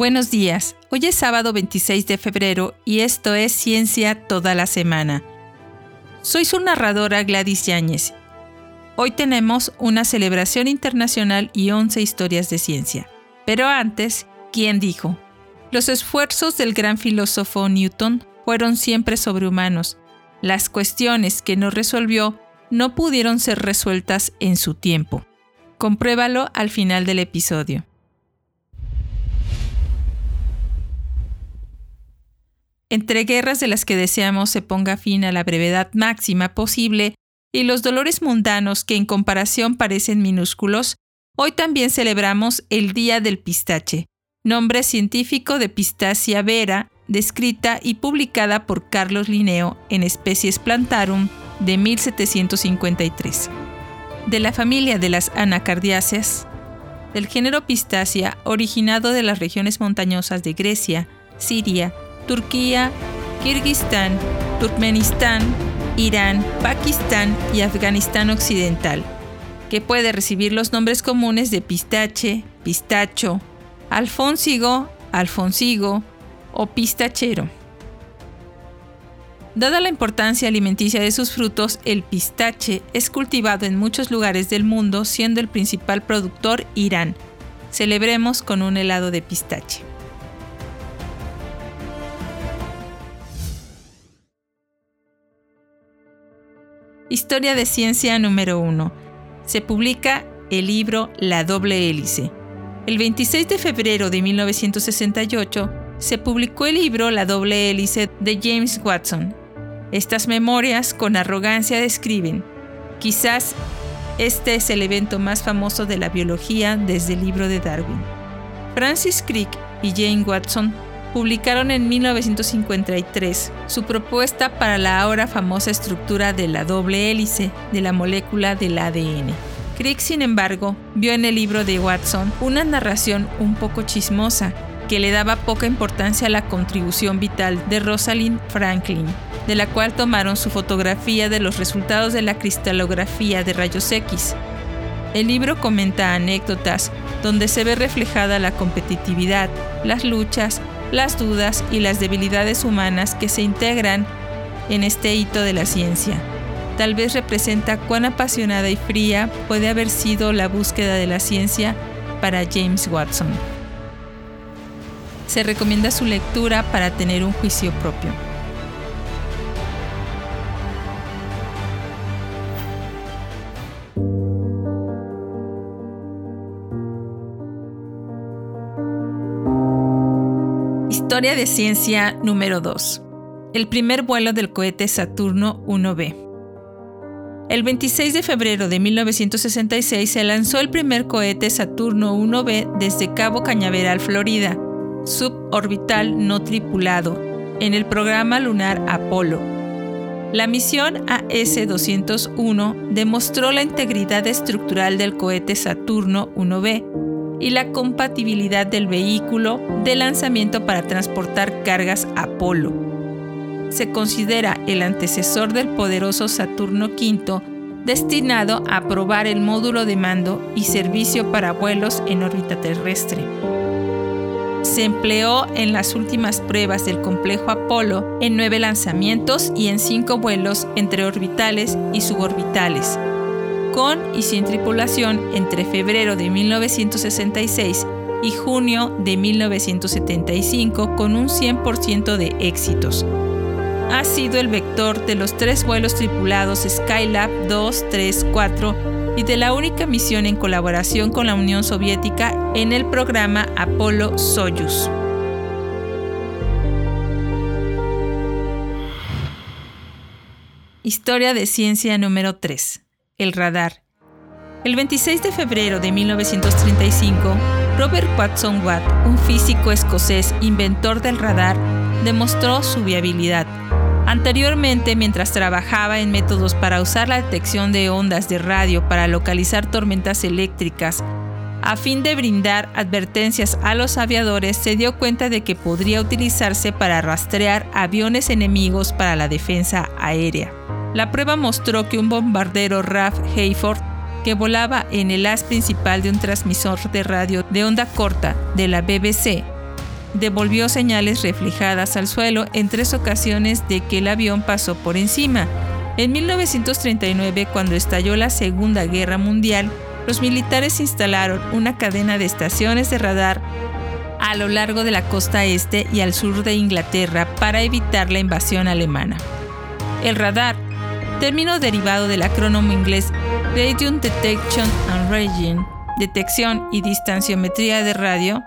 Buenos días, hoy es sábado 26 de febrero y esto es Ciencia toda la semana. Soy su narradora Gladys Yáñez. Hoy tenemos una celebración internacional y 11 historias de ciencia. Pero antes, ¿quién dijo? Los esfuerzos del gran filósofo Newton fueron siempre sobrehumanos. Las cuestiones que no resolvió no pudieron ser resueltas en su tiempo. Compruébalo al final del episodio. Entre guerras de las que deseamos se ponga fin a la brevedad máxima posible y los dolores mundanos que en comparación parecen minúsculos, hoy también celebramos el Día del Pistache, nombre científico de Pistacia vera, descrita y publicada por Carlos Linneo en Especies Plantarum de 1753. De la familia de las anacardiáceas, del género Pistacia originado de las regiones montañosas de Grecia, Siria, Turquía, Kirguistán, Turkmenistán, Irán, Pakistán y Afganistán Occidental, que puede recibir los nombres comunes de pistache, pistacho, alfónsigo, alfonsigo o pistachero. Dada la importancia alimenticia de sus frutos, el pistache es cultivado en muchos lugares del mundo, siendo el principal productor Irán. Celebremos con un helado de pistache. Historia de Ciencia número 1. Se publica el libro La doble hélice. El 26 de febrero de 1968 se publicó el libro La doble hélice de James Watson. Estas memorias con arrogancia describen, quizás este es el evento más famoso de la biología desde el libro de Darwin. Francis Crick y Jane Watson publicaron en 1953 su propuesta para la ahora famosa estructura de la doble hélice de la molécula del ADN. Crick, sin embargo, vio en el libro de Watson una narración un poco chismosa que le daba poca importancia a la contribución vital de Rosalind Franklin, de la cual tomaron su fotografía de los resultados de la cristalografía de rayos X. El libro comenta anécdotas donde se ve reflejada la competitividad, las luchas, las dudas y las debilidades humanas que se integran en este hito de la ciencia. Tal vez representa cuán apasionada y fría puede haber sido la búsqueda de la ciencia para James Watson. Se recomienda su lectura para tener un juicio propio. Historia de ciencia número 2. El primer vuelo del cohete Saturno 1B. El 26 de febrero de 1966 se lanzó el primer cohete Saturno 1B desde Cabo Cañaveral, Florida, suborbital no tripulado, en el programa lunar Apolo. La misión AS-201 demostró la integridad estructural del cohete Saturno 1B y la compatibilidad del vehículo de lanzamiento para transportar cargas Apolo. Se considera el antecesor del poderoso Saturno V, destinado a probar el módulo de mando y servicio para vuelos en órbita terrestre. Se empleó en las últimas pruebas del complejo Apolo en nueve lanzamientos y en cinco vuelos entre orbitales y suborbitales, con y sin tripulación entre febrero de 1966 y junio de 1975 con un 100% de éxitos. Ha sido el vector de los tres vuelos tripulados Skylab 2, 3, 4 y de la única misión en colaboración con la Unión Soviética en el programa Apolo-Soyuz. Historia de ciencia número 3 el radar. El 26 de febrero de 1935, Robert Watson Watt, un físico escocés inventor del radar, demostró su viabilidad. Anteriormente, mientras trabajaba en métodos para usar la detección de ondas de radio para localizar tormentas eléctricas, a fin de brindar advertencias a los aviadores, se dio cuenta de que podría utilizarse para rastrear aviones enemigos para la defensa aérea. La prueba mostró que un bombardero RAF Hayford, que volaba en el haz principal de un transmisor de radio de onda corta de la BBC, devolvió señales reflejadas al suelo en tres ocasiones de que el avión pasó por encima. En 1939, cuando estalló la Segunda Guerra Mundial, los militares instalaron una cadena de estaciones de radar a lo largo de la costa este y al sur de Inglaterra para evitar la invasión alemana. El radar, término derivado del acrónimo inglés Radio Detection and Ranging, detección y distanciometría de radio,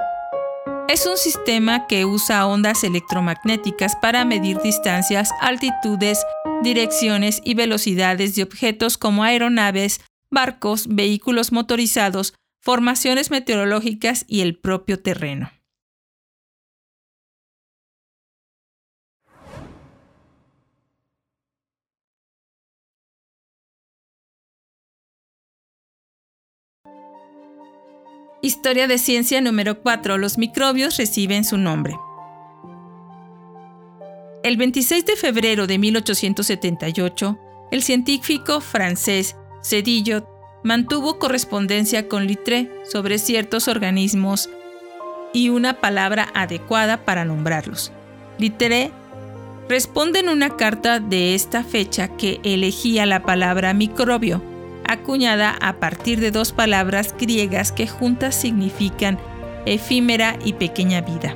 es un sistema que usa ondas electromagnéticas para medir distancias, altitudes, direcciones y velocidades de objetos como aeronaves, barcos, vehículos motorizados, formaciones meteorológicas y el propio terreno. Historia de ciencia número 4. Los microbios reciben su nombre. El 26 de febrero de 1878, el científico francés Cedillo mantuvo correspondencia con Littré sobre ciertos organismos y una palabra adecuada para nombrarlos. Littré responde en una carta de esta fecha que elegía la palabra microbio acuñada a partir de dos palabras griegas que juntas significan efímera y pequeña vida.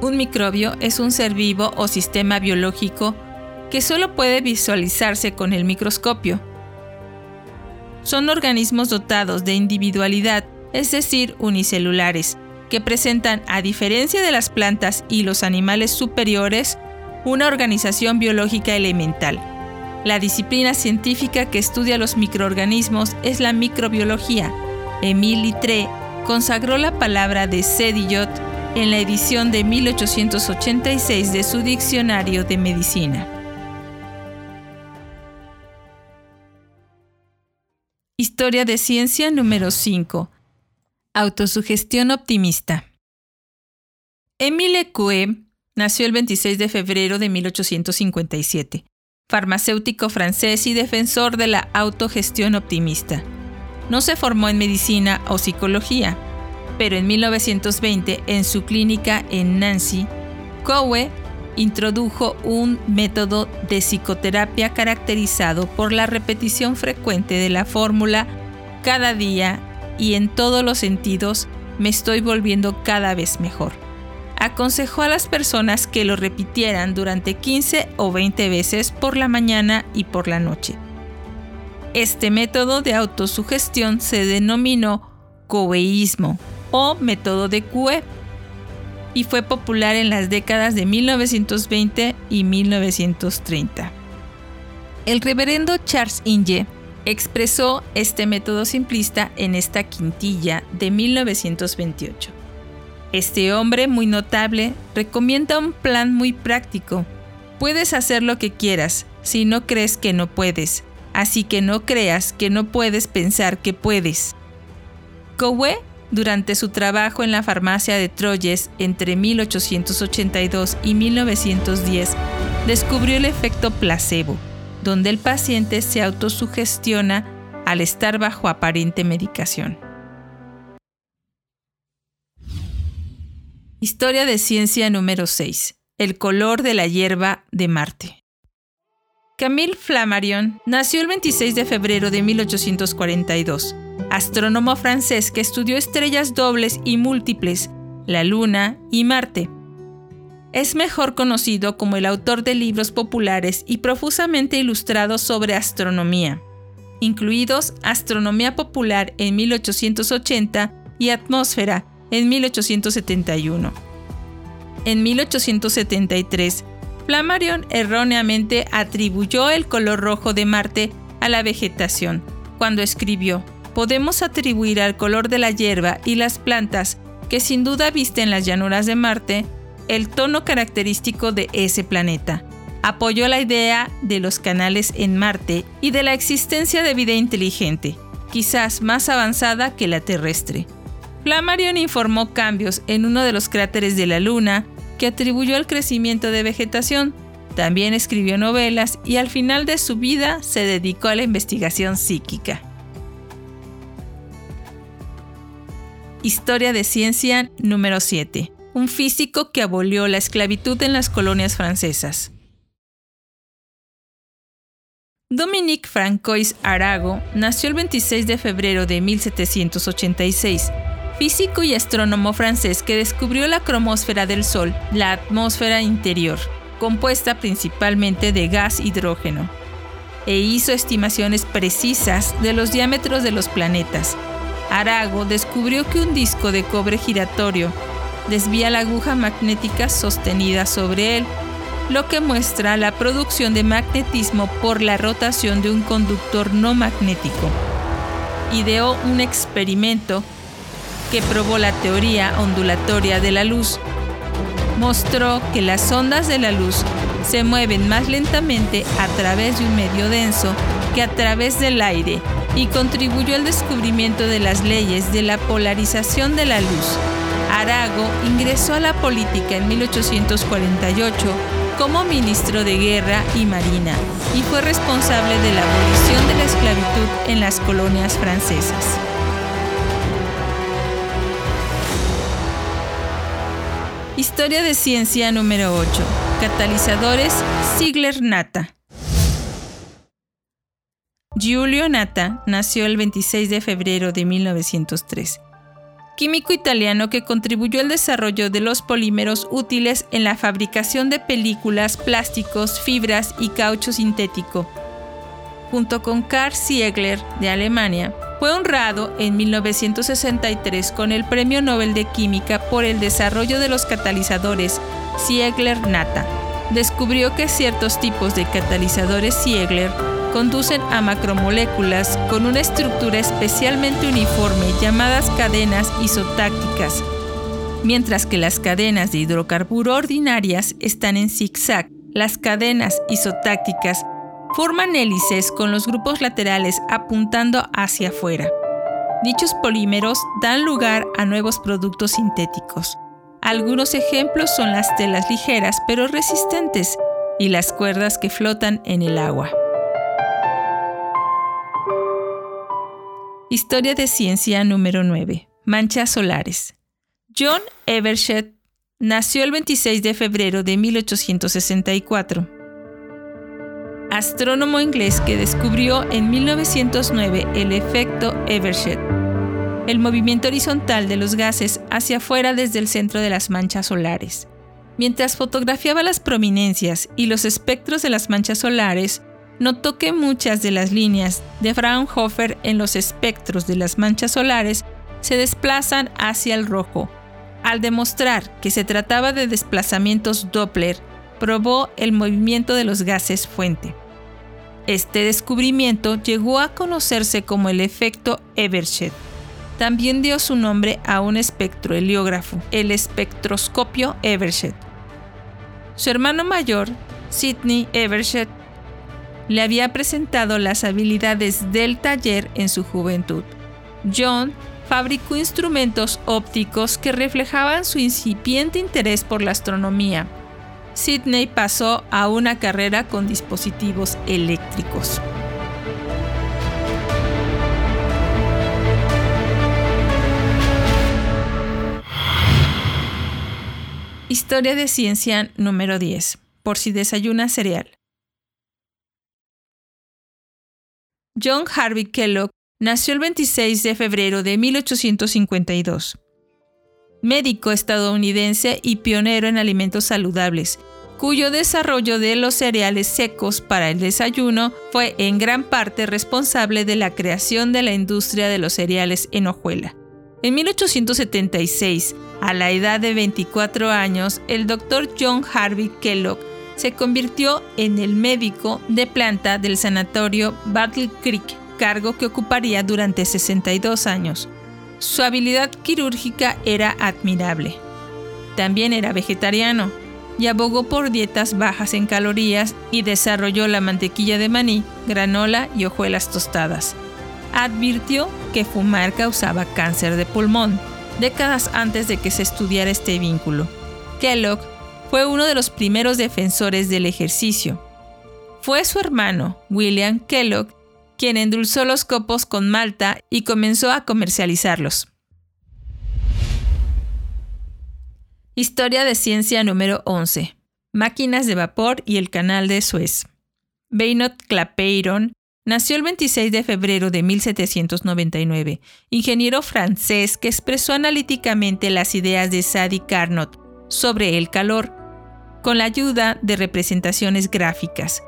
Un microbio es un ser vivo o sistema biológico que solo puede visualizarse con el microscopio. Son organismos dotados de individualidad, es decir, unicelulares, que presentan, a diferencia de las plantas y los animales superiores, una organización biológica elemental la disciplina científica que estudia los microorganismos es la microbiología. Émile Littré consagró la palabra de Sedillot en la edición de 1886 de su Diccionario de Medicina. Historia de ciencia número 5. Autosugestión optimista. Émile Coué nació el 26 de febrero de 1857 farmacéutico francés y defensor de la autogestión optimista. No se formó en medicina o psicología, pero en 1920 en su clínica en Nancy, Cowe introdujo un método de psicoterapia caracterizado por la repetición frecuente de la fórmula cada día y en todos los sentidos me estoy volviendo cada vez mejor aconsejó a las personas que lo repitieran durante 15 o 20 veces por la mañana y por la noche. Este método de autosugestión se denominó coveísmo o método de Coué y fue popular en las décadas de 1920 y 1930. El reverendo Charles Inge expresó este método simplista en esta quintilla de 1928. Este hombre muy notable recomienda un plan muy práctico. Puedes hacer lo que quieras si no crees que no puedes, así que no creas que no puedes pensar que puedes. Cowe, durante su trabajo en la farmacia de Troyes entre 1882 y 1910, descubrió el efecto placebo, donde el paciente se autosugestiona al estar bajo aparente medicación. Historia de ciencia número 6. El color de la hierba de Marte. Camille Flammarion nació el 26 de febrero de 1842, astrónomo francés que estudió estrellas dobles y múltiples, la Luna y Marte. Es mejor conocido como el autor de libros populares y profusamente ilustrados sobre astronomía, incluidos Astronomía Popular en 1880 y Atmósfera en 1871. En 1873, Flammarion erróneamente atribuyó el color rojo de Marte a la vegetación, cuando escribió, podemos atribuir al color de la hierba y las plantas, que sin duda visten las llanuras de Marte, el tono característico de ese planeta. Apoyó la idea de los canales en Marte y de la existencia de vida inteligente, quizás más avanzada que la terrestre. Flammarion informó cambios en uno de los cráteres de la Luna que atribuyó al crecimiento de vegetación. También escribió novelas y al final de su vida se dedicó a la investigación psíquica. Historia de ciencia número 7. un físico que abolió la esclavitud en las colonias francesas. Dominique Francois Arago nació el 26 de febrero de 1786, físico y astrónomo francés que descubrió la cromosfera del Sol, la atmósfera interior, compuesta principalmente de gas hidrógeno, e hizo estimaciones precisas de los diámetros de los planetas. Arago descubrió que un disco de cobre giratorio desvía la aguja magnética sostenida sobre él lo que muestra la producción de magnetismo por la rotación de un conductor no magnético. Ideó un experimento que probó la teoría ondulatoria de la luz. Mostró que las ondas de la luz se mueven más lentamente a través de un medio denso que a través del aire y contribuyó al descubrimiento de las leyes de la polarización de la luz. Arago ingresó a la política en 1848 como ministro de Guerra y Marina y fue responsable de la abolición de la esclavitud en las colonias francesas. Historia de ciencia número 8. Catalizadores Ziegler-Natta. Giulio Natta nació el 26 de febrero de 1903 químico italiano que contribuyó al desarrollo de los polímeros útiles en la fabricación de películas, plásticos, fibras y caucho sintético. Junto con Karl Ziegler de Alemania, fue honrado en 1963 con el Premio Nobel de Química por el desarrollo de los catalizadores Ziegler-Natta. Descubrió que ciertos tipos de catalizadores Ziegler conducen a macromoléculas con una estructura especialmente uniforme llamadas cadenas isotácticas, mientras que las cadenas de hidrocarburo ordinarias están en zigzag. Las cadenas isotácticas forman hélices con los grupos laterales apuntando hacia afuera. Dichos polímeros dan lugar a nuevos productos sintéticos. Algunos ejemplos son las telas ligeras pero resistentes y las cuerdas que flotan en el agua. Historia de ciencia número 9. Manchas solares. John Evershed nació el 26 de febrero de 1864. Astrónomo inglés que descubrió en 1909 el efecto Evershed, el movimiento horizontal de los gases hacia afuera desde el centro de las manchas solares. Mientras fotografiaba las prominencias y los espectros de las manchas solares, notó que muchas de las líneas de Fraunhofer en los espectros de las manchas solares se desplazan hacia el rojo. Al demostrar que se trataba de desplazamientos Doppler, probó el movimiento de los gases fuente. Este descubrimiento llegó a conocerse como el efecto Evershed. También dio su nombre a un espectro heliógrafo, el espectroscopio Evershed. Su hermano mayor, Sidney Evershed, le había presentado las habilidades del taller en su juventud. John fabricó instrumentos ópticos que reflejaban su incipiente interés por la astronomía. Sidney pasó a una carrera con dispositivos eléctricos. Historia de ciencia número 10. Por si desayuna cereal. John Harvey Kellogg nació el 26 de febrero de 1852. Médico estadounidense y pionero en alimentos saludables, cuyo desarrollo de los cereales secos para el desayuno fue en gran parte responsable de la creación de la industria de los cereales en hojuela. En 1876, a la edad de 24 años, el doctor John Harvey Kellogg se convirtió en el médico de planta del sanatorio Battle Creek, cargo que ocuparía durante 62 años. Su habilidad quirúrgica era admirable. También era vegetariano y abogó por dietas bajas en calorías y desarrolló la mantequilla de maní, granola y hojuelas tostadas. Advirtió que fumar causaba cáncer de pulmón, décadas antes de que se estudiara este vínculo. Kellogg fue uno de los primeros defensores del ejercicio. Fue su hermano, William Kellogg, quien endulzó los copos con malta y comenzó a comercializarlos. Historia de ciencia número 11. Máquinas de vapor y el canal de Suez. Beinot Clapeyron nació el 26 de febrero de 1799, ingeniero francés que expresó analíticamente las ideas de Sadi Carnot sobre el calor, con la ayuda de representaciones gráficas.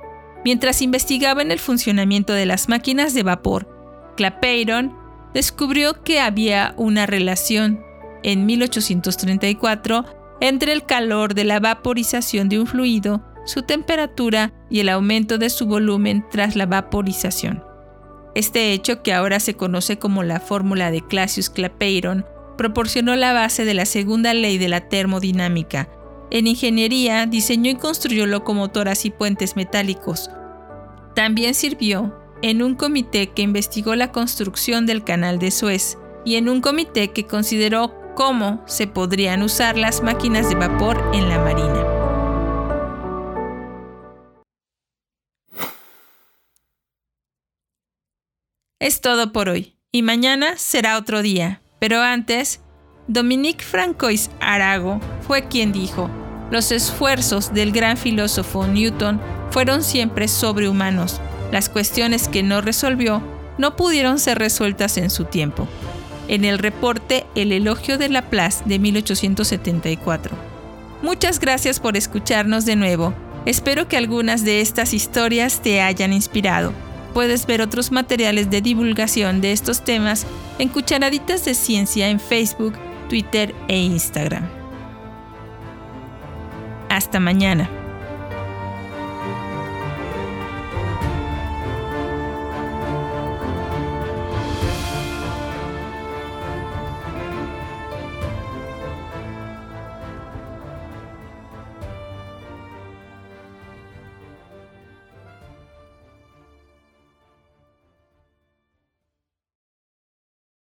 Mientras investigaba en el funcionamiento de las máquinas de vapor, Clapeyron descubrió que había una relación en 1834 entre el calor de la vaporización de un fluido, su temperatura y el aumento de su volumen tras la vaporización. Este hecho, que ahora se conoce como la fórmula de Clausius-Clapeyron, proporcionó la base de la segunda ley de la termodinámica. En ingeniería diseñó y construyó locomotoras y puentes metálicos. También sirvió en un comité que investigó la construcción del canal de Suez y en un comité que consideró cómo se podrían usar las máquinas de vapor en la marina. Es todo por hoy, y mañana será otro día. Pero antes, Dominique Francois Arago fue quien dijo, los esfuerzos del gran filósofo Newton fueron siempre sobrehumanos las cuestiones que no resolvió no pudieron ser resueltas en su tiempo. En el reporte El elogio de Laplace de 1874. Muchas gracias por escucharnos de nuevo. Espero que algunas de estas historias te hayan inspirado. Puedes ver otros materiales de divulgación de estos temas en Cucharaditas de Ciencia en Facebook, Twitter e Instagram. Hasta mañana.